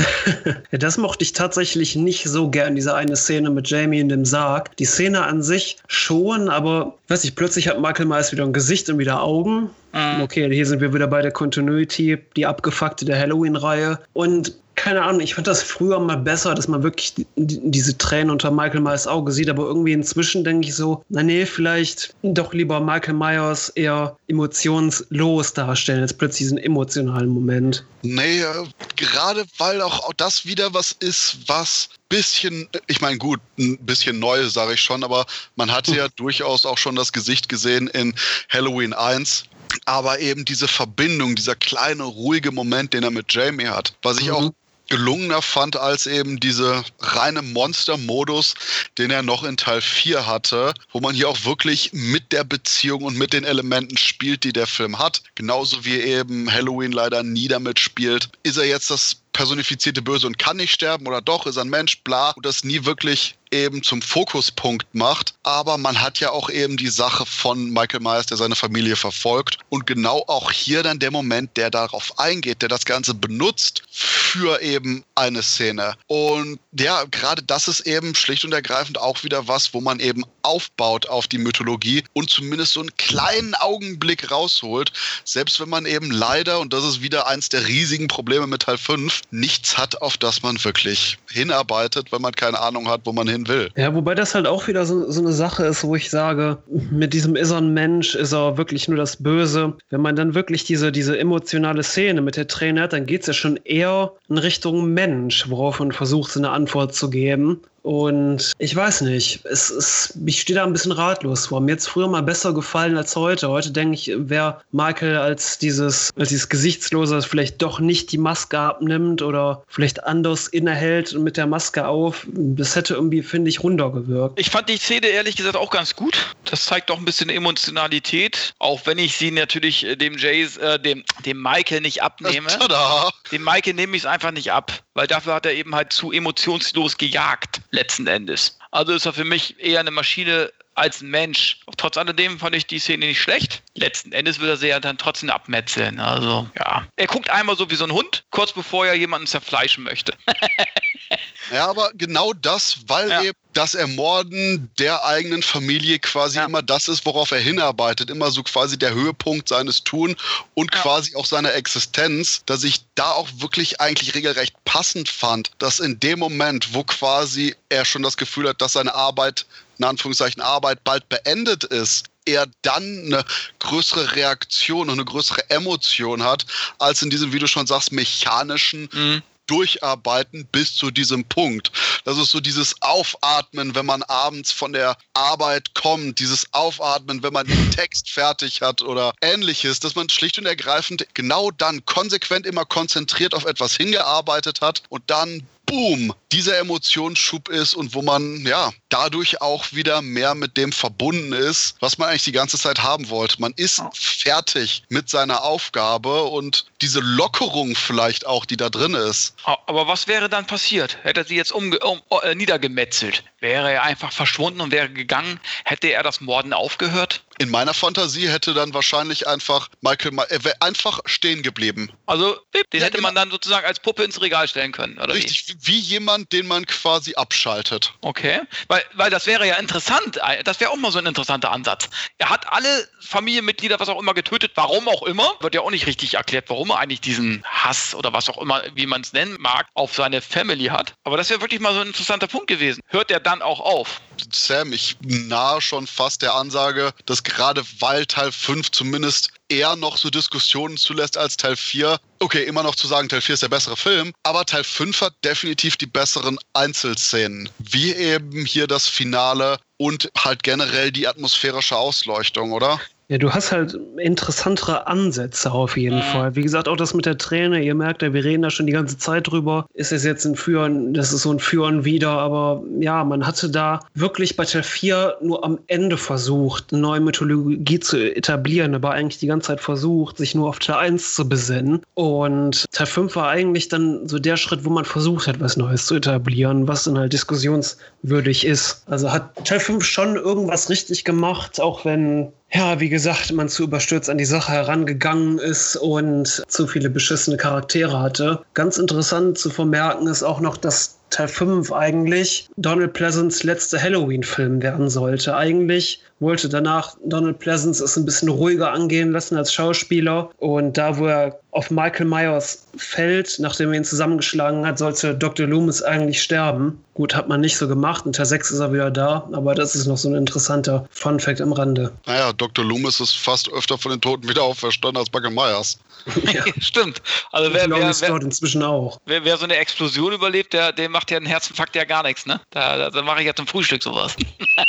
ja, das mochte ich tatsächlich nicht so gern, diese eine Szene mit Jamie in dem Sarg. Die Szene an sich schon, aber weiß ich, plötzlich hat Michael Myers wieder ein Gesicht und wieder Augen. Mhm. Okay, hier sind wir wieder bei der Continuity, die abgefuckte der Halloween-Reihe. Und keine Ahnung, ich fand das früher mal besser, dass man wirklich die, diese Tränen unter Michael Myers Auge sieht, aber irgendwie inzwischen denke ich so, na nee, vielleicht doch lieber Michael Myers eher emotionslos darstellen, als plötzlich diesen emotionalen Moment.
Nee, äh, gerade weil auch das wieder was ist, was bisschen, ich meine, gut, ein bisschen neu, sage ich schon, aber man hatte ja durchaus auch schon das Gesicht gesehen in Halloween 1 aber eben diese Verbindung, dieser kleine, ruhige Moment, den er mit Jamie hat, was ich mhm. auch gelungener fand als eben diese reine Monster-Modus, den er noch in Teil 4 hatte, wo man hier auch wirklich mit der Beziehung und mit den Elementen spielt, die der Film hat. Genauso wie eben Halloween leider nie damit spielt. Ist er jetzt das personifizierte Böse und kann nicht sterben oder doch, ist ein Mensch, bla, und das nie wirklich eben zum Fokuspunkt macht. Aber man hat ja auch eben die Sache von Michael Myers, der seine Familie verfolgt. Und genau auch hier dann der Moment, der darauf eingeht, der das Ganze benutzt für eben eine Szene. Und ja, gerade das ist eben schlicht und ergreifend auch wieder was, wo man eben aufbaut auf die Mythologie und zumindest so einen kleinen Augenblick rausholt. Selbst wenn man eben leider, und das ist wieder eins der riesigen Probleme mit Teil 5, nichts hat, auf das man wirklich hinarbeitet, wenn man keine Ahnung hat, wo man hin will.
Ja, wobei das halt auch wieder so, so eine Sache ist, wo ich sage, mit diesem ist er ein Mensch, ist er wirklich nur das Böse. Wenn man dann wirklich diese, diese emotionale Szene mit der Träne hat, dann geht es ja schon eher in Richtung Mensch, worauf man versucht, eine Antwort zu geben. Und ich weiß nicht, es ist, ich stehe da ein bisschen ratlos vor. Mir jetzt früher mal besser gefallen als heute. Heute denke ich, wer Michael als dieses, als dieses Gesichtslose vielleicht doch nicht die Maske abnimmt oder vielleicht anders innehält und mit der Maske auf, das hätte irgendwie, finde ich, runtergewirkt.
Ich fand die Szene ehrlich gesagt auch ganz gut. Das zeigt doch ein bisschen Emotionalität, auch wenn ich sie natürlich äh, dem Jays, äh, dem, dem Michael nicht abnehme. (laughs) Tada. Dem Michael nehme ich es einfach nicht ab, weil dafür hat er eben halt zu emotionslos gejagt letzten Endes. Also ist er für mich eher eine Maschine als Mensch. Trotz alledem fand ich die Szene nicht schlecht. Letzten Endes will er sie ja dann trotzdem abmetzeln. Also, ja. Er guckt einmal so wie so ein Hund, kurz bevor er jemanden zerfleischen möchte. (laughs)
ja, aber genau das, weil ja. eben das Ermorden der eigenen Familie quasi ja. immer das ist, worauf er hinarbeitet. Immer so quasi der Höhepunkt seines Tun und ja. quasi auch seiner Existenz, dass ich da auch wirklich eigentlich regelrecht passend fand, dass in dem Moment, wo quasi er schon das Gefühl hat, dass seine Arbeit in Anführungszeichen Arbeit bald beendet ist, er dann eine größere Reaktion und eine größere Emotion hat, als in diesem, wie du schon sagst, mechanischen mhm. Durcharbeiten bis zu diesem Punkt. Das ist so dieses Aufatmen, wenn man abends von der Arbeit kommt, dieses Aufatmen, wenn man den Text fertig hat oder ähnliches, dass man schlicht und ergreifend genau dann konsequent immer konzentriert auf etwas hingearbeitet hat und dann boom, dieser Emotionsschub ist und wo man ja dadurch auch wieder mehr mit dem verbunden ist, was man eigentlich die ganze Zeit haben wollte. Man ist fertig mit seiner Aufgabe und diese Lockerung vielleicht auch, die da drin ist.
Aber was wäre dann passiert? Hätte er sie jetzt um, um, äh, niedergemetzelt? Wäre er einfach verschwunden und wäre gegangen? Hätte er das Morden aufgehört?
In meiner Fantasie hätte dann wahrscheinlich einfach Michael, er wäre einfach stehen geblieben.
Also den hätte man dann sozusagen als Puppe ins Regal stellen können, oder
Richtig, wie? wie jemand, den man quasi abschaltet.
Okay, weil, weil das wäre ja interessant, das wäre auch mal so ein interessanter Ansatz. Er hat alle Familienmitglieder, was auch immer, getötet, warum auch immer. Wird ja auch nicht richtig erklärt, warum er eigentlich diesen Hass oder was auch immer, wie man es nennen mag, auf seine Family hat. Aber das wäre wirklich mal so ein interessanter Punkt gewesen. Hört er dann auch auf?
Sam, ich nahe schon fast der Ansage, dass gerade weil Teil 5 zumindest eher noch so Diskussionen zulässt als Teil 4. Okay, immer noch zu sagen, Teil 4 ist der bessere Film, aber Teil 5 hat definitiv die besseren Einzelszenen. Wie eben hier das Finale und halt generell die atmosphärische Ausleuchtung, oder?
Ja, du hast halt interessantere Ansätze auf jeden
Mhm.
Fall. Wie gesagt, auch das mit der Träne, ihr merkt ja, wir reden da schon die ganze Zeit drüber. Ist es jetzt ein Führen, das ist so ein Führen wieder, aber ja, man hatte da wirklich bei Teil 4 nur am Ende versucht, eine neue Mythologie zu etablieren, aber eigentlich die ganze Zeit versucht, sich nur auf Teil 1 zu besinnen. Und Teil 5 war eigentlich dann so der Schritt, wo man versucht hat, was Neues zu etablieren, was dann halt diskussionswürdig ist. Also hat Teil 5 schon irgendwas richtig gemacht, auch wenn ja, wie gesagt, man zu überstürzt an die Sache herangegangen ist und zu viele beschissene Charaktere hatte. Ganz interessant zu vermerken ist auch noch, dass Teil 5 eigentlich Donald Pleasants letzter Halloween-Film werden sollte. Eigentlich wollte danach Donald Pleasance es ein bisschen ruhiger angehen lassen als Schauspieler. Und da, wo er auf Michael Myers fällt, nachdem er ihn zusammengeschlagen hat, sollte Dr. Loomis eigentlich sterben. Gut, hat man nicht so gemacht. In Teil 6 ist er wieder da, aber das ist noch so ein interessanter Fun-Fact am Rande.
Naja, Dr. Loomis ist fast öfter von den Toten wieder auferstanden als Michael Myers. (laughs)
Ja. (laughs)
Stimmt. Also wer, wer, wer,
dort inzwischen auch.
wer, wer so eine Explosion überlebt, der, der macht ja einen Herzinfarkt ja gar nichts, ne? Da, da, da mache ich ja zum Frühstück sowas.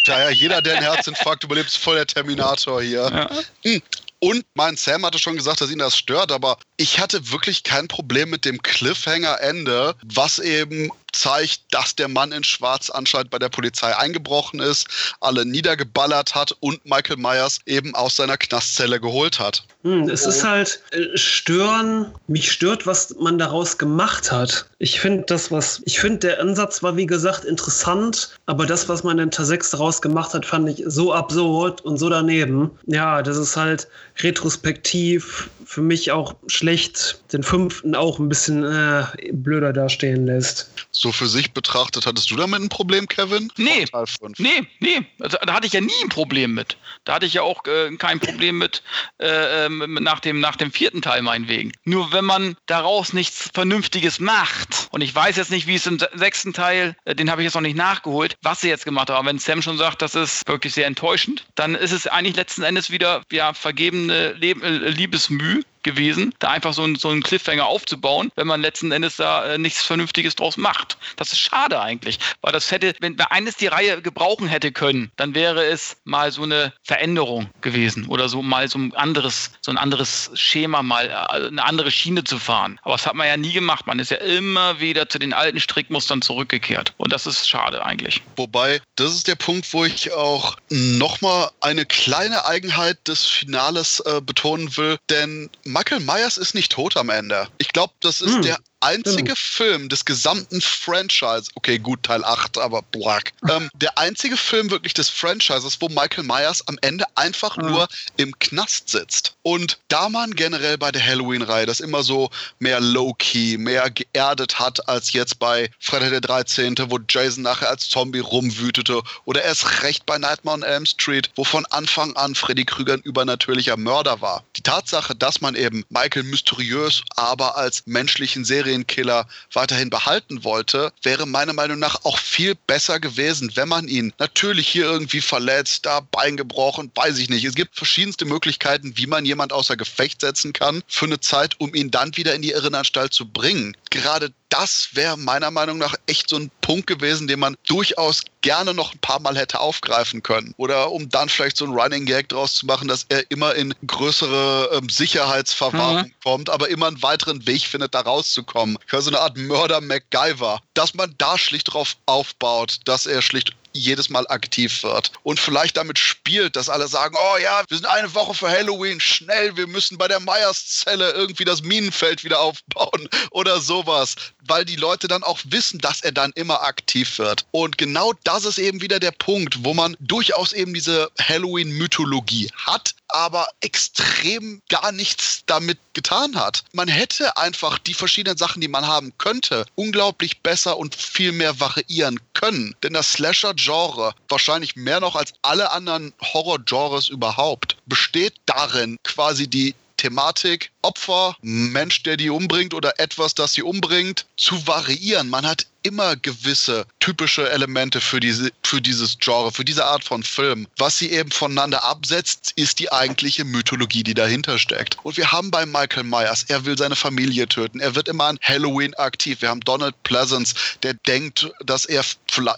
Ja, ja, jeder, der einen (laughs) Herzinfarkt überlebt, ist voll der Terminator hier.
Ja.
Hm. Und mein Sam hatte schon gesagt, dass ihn das stört, aber ich hatte wirklich kein Problem mit dem Cliffhanger-Ende, was eben zeigt, dass der Mann in Schwarz anscheinend bei der Polizei eingebrochen ist, alle niedergeballert hat und Michael Myers eben aus seiner Knastzelle geholt hat.
Hm, es ist halt äh, stören. Mich stört, was man daraus gemacht hat. Ich finde das, was ich finde, der Ansatz war wie gesagt interessant, aber das, was man in Teil 6 daraus gemacht hat, fand ich so absurd und so daneben. Ja, das ist halt retrospektiv für mich auch schlecht, den fünften auch ein bisschen äh, blöder dastehen lässt.
So für sich betrachtet, hattest du damit ein Problem, Kevin?
Nee.
Teil 5.
Nee, nee, also, da hatte ich ja nie ein Problem mit. Da hatte ich ja auch äh, kein Problem mit äh, ähm, nach, dem, nach dem vierten Teil meinetwegen. Nur wenn man daraus nichts Vernünftiges macht, und ich weiß jetzt nicht, wie es im se- sechsten Teil, äh, den habe ich jetzt noch nicht nachgeholt, was sie jetzt gemacht haben, aber wenn Sam schon sagt, das ist wirklich sehr enttäuschend, dann ist es eigentlich letzten Endes wieder ja, vergebene Leb äh, Liebesmüh gewesen, da einfach so, ein, so einen Cliffhanger aufzubauen, wenn man letzten Endes da äh, nichts Vernünftiges draus macht. Das ist schade eigentlich, weil das hätte, wenn wenn eines die Reihe gebrauchen hätte können, dann wäre es mal so eine Veränderung gewesen oder so mal so ein anderes, so ein anderes Schema, mal äh, eine andere Schiene zu fahren. Aber das hat man ja nie gemacht. Man ist ja immer wieder zu den alten Strickmustern zurückgekehrt. Und das ist schade eigentlich.
Wobei, das ist der Punkt, wo ich auch nochmal eine kleine Eigenheit des Finales äh, betonen will, denn Michael Myers ist nicht tot am Ende. Ich glaube, das ist
Hm,
der einzige
stimmt.
Film des gesamten Franchise, okay, gut, Teil 8, aber black. (laughs) Ähm, der einzige Film wirklich des Franchises, wo Michael Myers am Ende einfach
Ah.
nur im Knast sitzt. Und da man generell bei der Halloween-Reihe das immer so mehr low-key, mehr geerdet hat, als jetzt bei Freitag der 13., wo Jason nachher als Zombie rumwütete, oder erst recht bei Nightmare on Elm Street, wo von Anfang an Freddy Krüger ein übernatürlicher Mörder war. Die Tatsache, dass man eben Michael mysteriös, aber als menschlichen Serienkiller weiterhin behalten wollte, wäre meiner Meinung nach auch viel besser gewesen, wenn man ihn natürlich hier irgendwie verletzt, da Bein gebrochen, weiß ich nicht. Es gibt verschiedenste Möglichkeiten, wie man jemand außer Gefecht setzen kann für eine Zeit, um ihn dann wieder in die Irrenanstalt zu bringen. Gerade das wäre meiner Meinung nach echt so ein Punkt gewesen, den man durchaus gerne noch ein paar Mal hätte aufgreifen können. Oder um dann vielleicht so ein Running Gag draus zu machen, dass er immer in größere ähm, Sicherheitsverwahrung
Mhm.
kommt, aber immer einen weiteren Weg findet, da rauszukommen. Ich höre so eine Art Mörder MacGyver. Dass man da schlicht drauf aufbaut, dass er schlicht jedes Mal aktiv wird. Und vielleicht damit spielt, dass alle sagen, oh ja, wir sind eine Woche für Halloween, schnell, wir müssen bei der Meyers-Zelle irgendwie das Minenfeld wieder aufbauen (laughs) oder sowas, weil die Leute dann auch wissen, dass er dann immer aktiv wird. Und genau das ist eben wieder der Punkt, wo man durchaus eben diese Halloween-Mythologie hat, aber extrem gar nichts damit getan hat. Man hätte einfach die verschiedenen Sachen, die man haben könnte, unglaublich besser und viel mehr variieren können. Denn das Slasher-Genre, wahrscheinlich mehr noch als alle anderen Horror-Genres überhaupt, besteht darin, quasi die Thematik Opfer, Mensch, der die umbringt oder etwas, das sie umbringt, zu variieren. Man hat immer gewisse typische Elemente für, diese, für dieses Genre, für diese Art von Film. Was sie eben voneinander absetzt, ist die eigentliche Mythologie, die dahinter steckt. Und wir haben bei Michael Myers, er will seine Familie töten, er wird immer an Halloween aktiv. Wir haben Donald Pleasance, der denkt, dass er,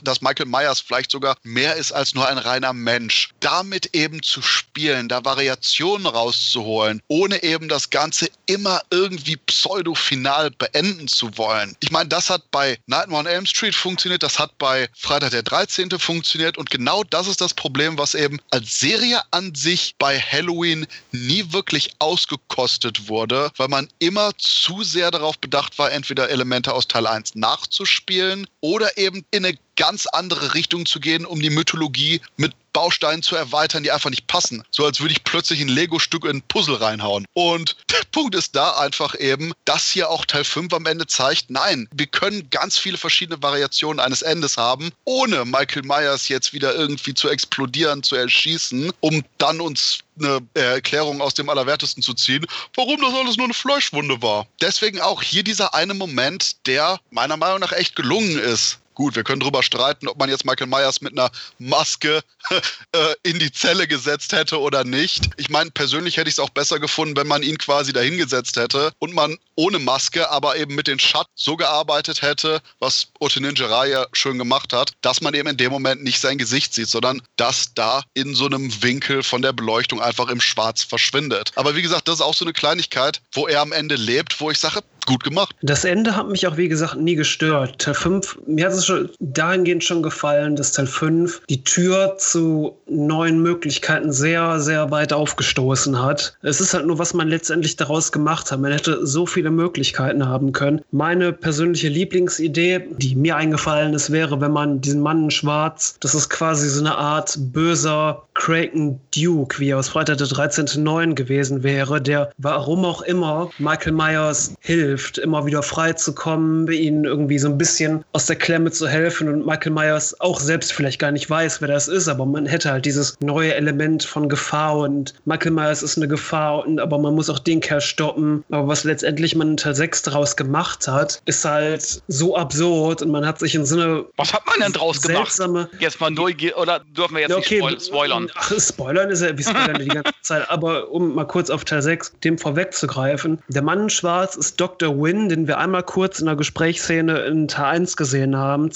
dass Michael Myers vielleicht sogar mehr ist als nur ein reiner Mensch. Damit eben zu spielen, da Variationen rauszuholen, ohne eben das Ganze immer irgendwie pseudo-final beenden zu wollen. Ich meine, das hat bei Nightmare on Elm Street funktioniert, das hat bei Freitag der 13. funktioniert und genau das ist das Problem, was eben als Serie an sich bei Halloween nie wirklich ausgekostet wurde, weil man immer zu sehr darauf bedacht war, entweder Elemente aus Teil 1 nachzuspielen oder eben in eine ganz andere Richtung zu gehen, um die Mythologie mit Bausteinen zu erweitern, die einfach nicht passen. So als würde ich plötzlich ein Lego-Stück in ein Puzzle reinhauen. Und (laughs) der Punkt ist da einfach eben, dass hier auch Teil 5 am Ende zeigt, nein, wir können ganz viele verschiedene Variationen eines Endes haben, ohne Michael Myers jetzt wieder irgendwie zu explodieren, zu erschießen, um dann uns eine Erklärung aus dem Allerwertesten zu ziehen, warum das alles nur eine Fleischwunde war. Deswegen auch hier dieser eine Moment, der meiner Meinung nach echt gelungen ist. Gut, wir können darüber streiten, ob man jetzt Michael Myers mit einer Maske (laughs) äh, in die Zelle gesetzt hätte oder nicht. Ich meine, persönlich hätte ich es auch besser gefunden, wenn man ihn quasi dahingesetzt hätte und man ohne Maske, aber eben mit den Schatten so gearbeitet hätte, was Ote Ninja ja schön gemacht hat, dass man eben in dem Moment nicht sein Gesicht sieht, sondern dass da in so einem Winkel von der Beleuchtung einfach im Schwarz verschwindet. Aber wie gesagt, das ist auch so eine Kleinigkeit, wo er am Ende lebt, wo ich sage, gut gemacht.
Das Ende hat mich auch, wie gesagt, nie gestört. Teil 5, mir hat es schon dahingehend schon gefallen, dass Teil 5 die Tür zu neuen Möglichkeiten sehr, sehr weit aufgestoßen hat. Es ist halt nur, was man letztendlich daraus gemacht hat. Man hätte so viele Möglichkeiten haben können. Meine persönliche Lieblingsidee, die mir eingefallen ist, wäre, wenn man diesen Mann in Schwarz, das ist quasi so eine Art böser Kraken Duke, wie er aus Freitag der 13.9 gewesen wäre, der warum auch immer Michael Myers hilft, immer wieder frei zu kommen, ihnen irgendwie so ein bisschen aus der Klemme zu helfen und Michael Myers auch selbst vielleicht gar nicht weiß, wer das ist, aber man hätte halt dieses neue Element von Gefahr und Michael Myers ist eine Gefahr, und, aber man muss auch den Kerl stoppen. Aber was letztendlich man in Teil 6 daraus gemacht hat, ist halt so absurd und man hat sich im Sinne.
Was hat man denn draus gemacht? Jetzt mal Neugier oder dürfen wir jetzt okay, nicht spoilern?
Ach, spoilern ist ja, wie spoilern die ganze Zeit, aber um mal kurz auf Teil 6 dem vorwegzugreifen. Der Mann in Schwarz ist Dr. Wynn, den wir einmal kurz in der Gesprächsszene in Teil 1 gesehen haben,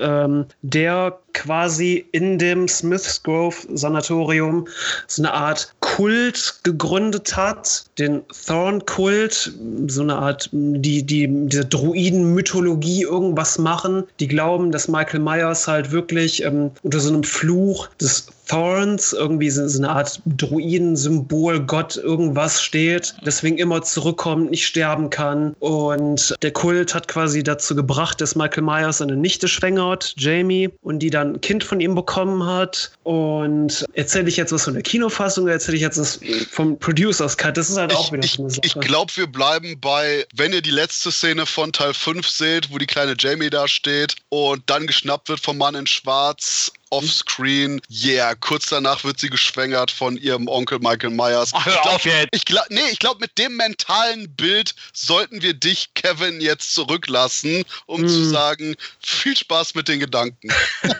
ähm, der quasi in dem Smiths Grove Sanatorium so eine Art Kult gegründet hat, den Thorn-Kult, so eine Art, die, die, diese Druiden-Mythologie irgendwas machen, die glauben, dass Michael Myers halt wirklich ähm, unter so einem Fluch des Thorns, irgendwie so, so eine Art Druiden-Symbol, Gott, irgendwas steht, deswegen immer zurückkommt, nicht sterben kann. Und der Kult hat quasi dazu gebracht, dass Michael Myers seine Nichte schwängert, Jamie, und die dann ein Kind von ihm bekommen hat. Und erzähle ich jetzt was von der Kinofassung oder erzähle ich jetzt was vom Producers Cut? Das ist halt auch wieder
ich, so eine Sache. Ich glaube, wir bleiben bei, wenn ihr die letzte Szene von Teil 5 seht, wo die kleine Jamie da steht und dann geschnappt wird vom Mann in Schwarz offscreen. Yeah, kurz danach wird sie geschwängert von ihrem Onkel Michael Myers.
Ach, hör auf jetzt.
Ich glaub, nee, ich glaube, mit dem mentalen Bild sollten wir dich, Kevin, jetzt zurücklassen, um mm. zu sagen, viel Spaß mit den Gedanken. (laughs)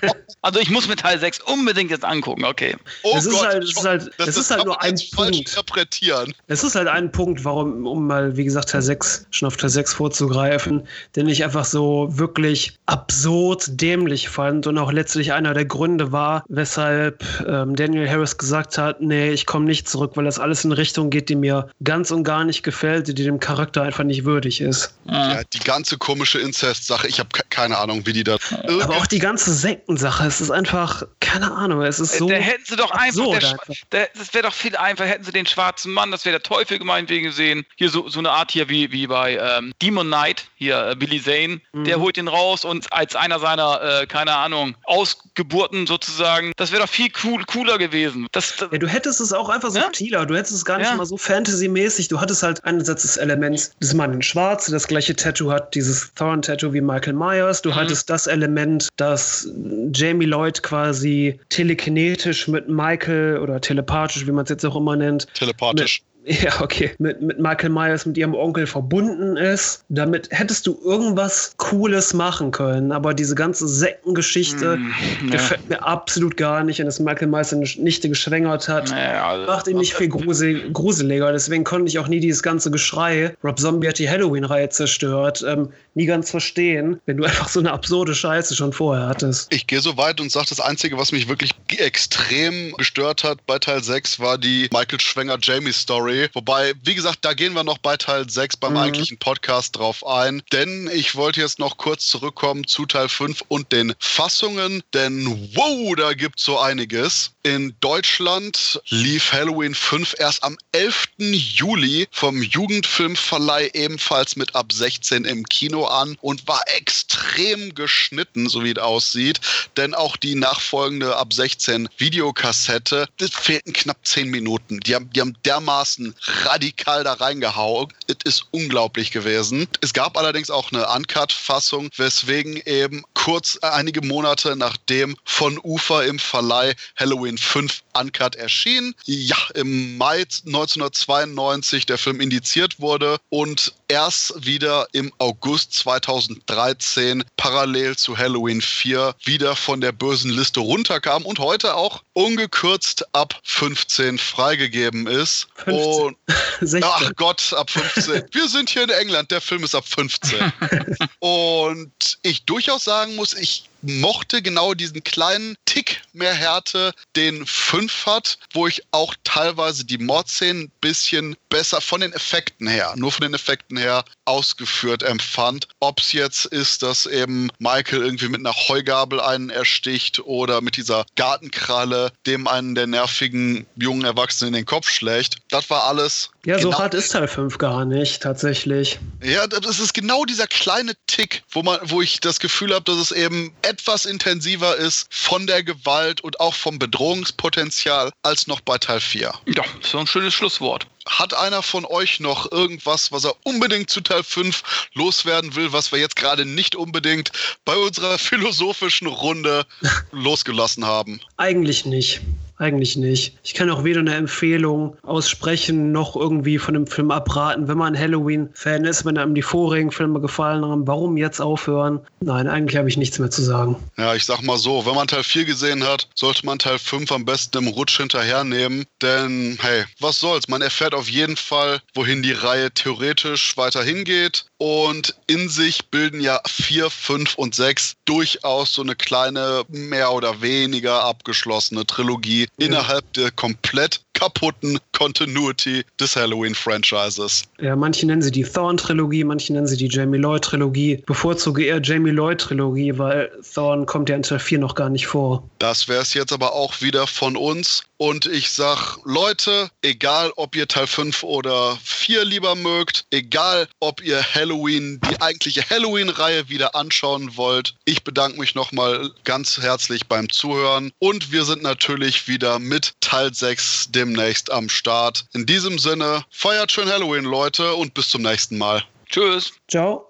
also ich muss mit Teil 6 unbedingt jetzt angucken, okay.
Oh es ist halt, es ist halt, das, es ist halt nur ein Punkt.
interpretieren.
Es ist halt ein Punkt, warum, um mal, wie gesagt, Teil 6, schon auf Teil 6 vorzugreifen, den ich einfach so wirklich absurd dämlich fand und auch letztlich einer der Gründe Gründe war, weshalb ähm, Daniel Harris gesagt hat, nee, ich komme nicht zurück, weil das alles in eine Richtung geht, die mir ganz und gar nicht gefällt, die dem Charakter einfach nicht würdig ist.
Ja, die ganze komische Inzest-Sache, ich habe keine Ahnung, wie die da.
Aber auch die ganze Sektensache, es ist einfach, keine Ahnung, es ist so.
Da hätten sie doch einfach, der, der, das wäre doch viel einfacher, hätten sie den schwarzen Mann, das wäre der Teufel gemeinetwegen gesehen. Hier so, so eine Art hier wie, wie bei ähm, Demon Knight, hier äh, Billy Zane, mhm. der holt ihn raus und als einer seiner, äh, keine Ahnung, Ausgeburten Piloten sozusagen. Das wäre doch viel cool, cooler gewesen. Das,
das ja, du hättest es auch einfach subtiler. Ja? Du hättest es gar nicht ja. mal so Fantasy-mäßig. Du hattest halt einerseits das Element des Mann in Schwarz, das gleiche Tattoo hat, dieses Thorn-Tattoo wie Michael Myers. Du mhm. hattest das Element, dass Jamie Lloyd quasi telekinetisch mit Michael oder telepathisch, wie man es jetzt auch immer nennt,
telepathisch (laughs)
ja, okay, mit, mit Michael Myers, mit ihrem Onkel verbunden ist. Damit hättest du irgendwas Cooles machen können. Aber diese ganze Sektengeschichte mm, gefällt mir absolut gar nicht. Und dass Michael Myers seine Nichte geschwängert hat, naja, also, macht ihn nicht viel grusel, gruseliger. Deswegen konnte ich auch nie dieses ganze Geschrei, Rob Zombie hat die Halloween-Reihe zerstört, ähm, nie ganz verstehen, wenn du (laughs) einfach so eine absurde Scheiße schon vorher hattest.
Ich gehe so weit und sage, das Einzige, was mich wirklich extrem gestört hat bei Teil 6, war die Michael Schwenger-Jamie-Story Story. Wobei, wie gesagt, da gehen wir noch bei Teil 6 beim mhm. eigentlichen Podcast drauf ein. Denn ich wollte jetzt noch kurz zurückkommen zu Teil 5 und den Fassungen. Denn wow, da gibt es so einiges. In Deutschland lief Halloween 5 erst am 11. Juli vom Jugendfilmverleih ebenfalls mit ab 16 im Kino an und war extrem geschnitten, so wie es aussieht. Denn auch die nachfolgende ab 16 Videokassette, das fehlten knapp 10 Minuten. Die haben, die haben dermaßen radikal da reingehauen. Es ist unglaublich gewesen. Es gab allerdings auch eine Uncut-Fassung, weswegen eben kurz äh, einige Monate nachdem von Ufer im Verleih Halloween 5 Uncut erschien, ja, im Mai 1992 der Film indiziert wurde und erst wieder im August 2013 parallel zu Halloween 4 wieder von der bösen Liste runterkam und heute auch ungekürzt ab 15 freigegeben ist. 15. Und, (laughs) ach Gott, ab 15. Wir sind hier in England, der Film ist ab 15. (laughs) und ich durchaus sagen muss, ich mochte genau diesen kleinen Tick mehr Härte, den 5 hat, wo ich auch teilweise die Mordszenen ein bisschen besser von den Effekten her, nur von den Effekten her ausgeführt empfand. Ob es jetzt ist, dass eben Michael irgendwie mit einer Heugabel einen ersticht oder mit dieser Gartenkralle dem einen der nervigen jungen Erwachsenen in den Kopf schlägt. Das war alles.
Ja, genau so hart ist Teil 5 gar nicht, tatsächlich.
Ja, das ist genau dieser kleine Tick, wo man, wo ich das Gefühl habe, dass es eben etwas intensiver ist von der Gewalt und auch vom Bedrohungspotenzial als noch bei Teil 4.
Ja, so ein schönes Schlusswort.
Hat einer von euch noch irgendwas, was er unbedingt zu Teil 5 loswerden will, was wir jetzt gerade nicht unbedingt bei unserer (laughs) philosophischen Runde losgelassen haben?
Eigentlich nicht. Eigentlich nicht. Ich kann auch weder eine Empfehlung aussprechen, noch irgendwie von dem Film abraten. Wenn man Halloween-Fan ist, wenn einem die vorigen Filme gefallen haben, warum jetzt aufhören? Nein, eigentlich habe ich nichts mehr zu sagen.
Ja, ich sag mal so, wenn man Teil 4 gesehen hat, sollte man Teil 5 am besten im Rutsch hinterhernehmen. Denn, hey, was soll's? Man erfährt auf jeden Fall, wohin die Reihe theoretisch weiter hingeht. Und in sich bilden ja 4, 5 und 6 durchaus so eine kleine, mehr oder weniger abgeschlossene Trilogie. Innerhalb der komplett kaputten Continuity des Halloween-Franchises.
Ja, manche nennen sie die Thorn-Trilogie, manche nennen sie die Jamie Lloyd-Trilogie. Bevorzuge eher Jamie Lloyd-Trilogie, weil Thorn kommt ja in Teil 4 noch gar nicht vor.
Das wäre es jetzt aber auch wieder von uns. Und ich sag, Leute, egal ob ihr Teil 5 oder 4 lieber mögt, egal ob ihr Halloween, die eigentliche Halloween-Reihe wieder anschauen wollt, ich bedanke mich nochmal ganz herzlich beim Zuhören. Und wir sind natürlich wieder mit Teil 6 demnächst am Start. In diesem Sinne, feiert schön Halloween, Leute, und bis zum nächsten Mal.
Tschüss.
Ciao.